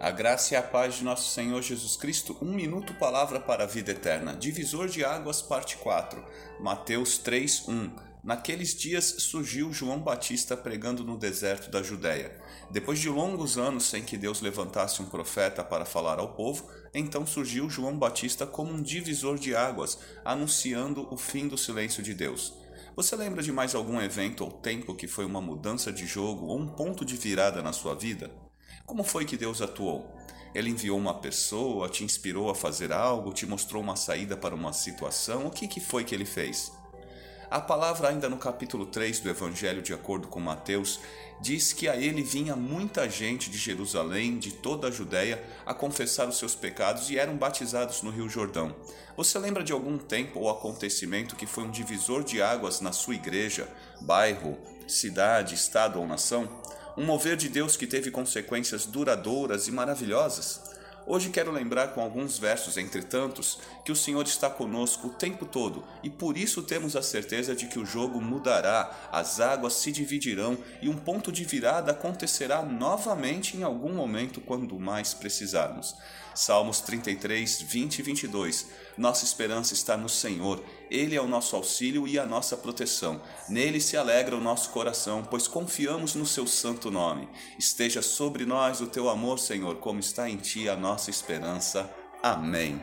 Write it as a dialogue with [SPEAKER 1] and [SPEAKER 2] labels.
[SPEAKER 1] A graça e a paz de nosso Senhor Jesus Cristo, um minuto palavra para a vida eterna. Divisor de águas, parte 4. Mateus 3, 1. Naqueles dias surgiu João Batista pregando no deserto da Judéia. Depois de longos anos sem que Deus levantasse um profeta para falar ao povo, então surgiu João Batista como um divisor de águas, anunciando o fim do silêncio de Deus. Você lembra de mais algum evento ou tempo que foi uma mudança de jogo ou um ponto de virada na sua vida? Como foi que Deus atuou? Ele enviou uma pessoa, te inspirou a fazer algo, te mostrou uma saída para uma situação? O que, que foi que ele fez? A palavra, ainda no capítulo 3 do Evangelho, de acordo com Mateus, diz que a ele vinha muita gente de Jerusalém, de toda a Judéia, a confessar os seus pecados e eram batizados no Rio Jordão. Você lembra de algum tempo ou acontecimento que foi um divisor de águas na sua igreja, bairro, cidade, estado ou nação? Um mover de Deus que teve consequências duradouras e maravilhosas. Hoje quero lembrar com alguns versos entre tantos que o Senhor está conosco o tempo todo e por isso temos a certeza de que o jogo mudará, as águas se dividirão e um ponto de virada acontecerá novamente em algum momento quando mais precisarmos. Salmos 33, 20 e 22. Nossa esperança está no Senhor. Ele é o nosso auxílio e a nossa proteção. Nele se alegra o nosso coração, pois confiamos no seu santo nome. Esteja sobre nós o teu amor, Senhor, como está em ti a nossa esperança. Amém.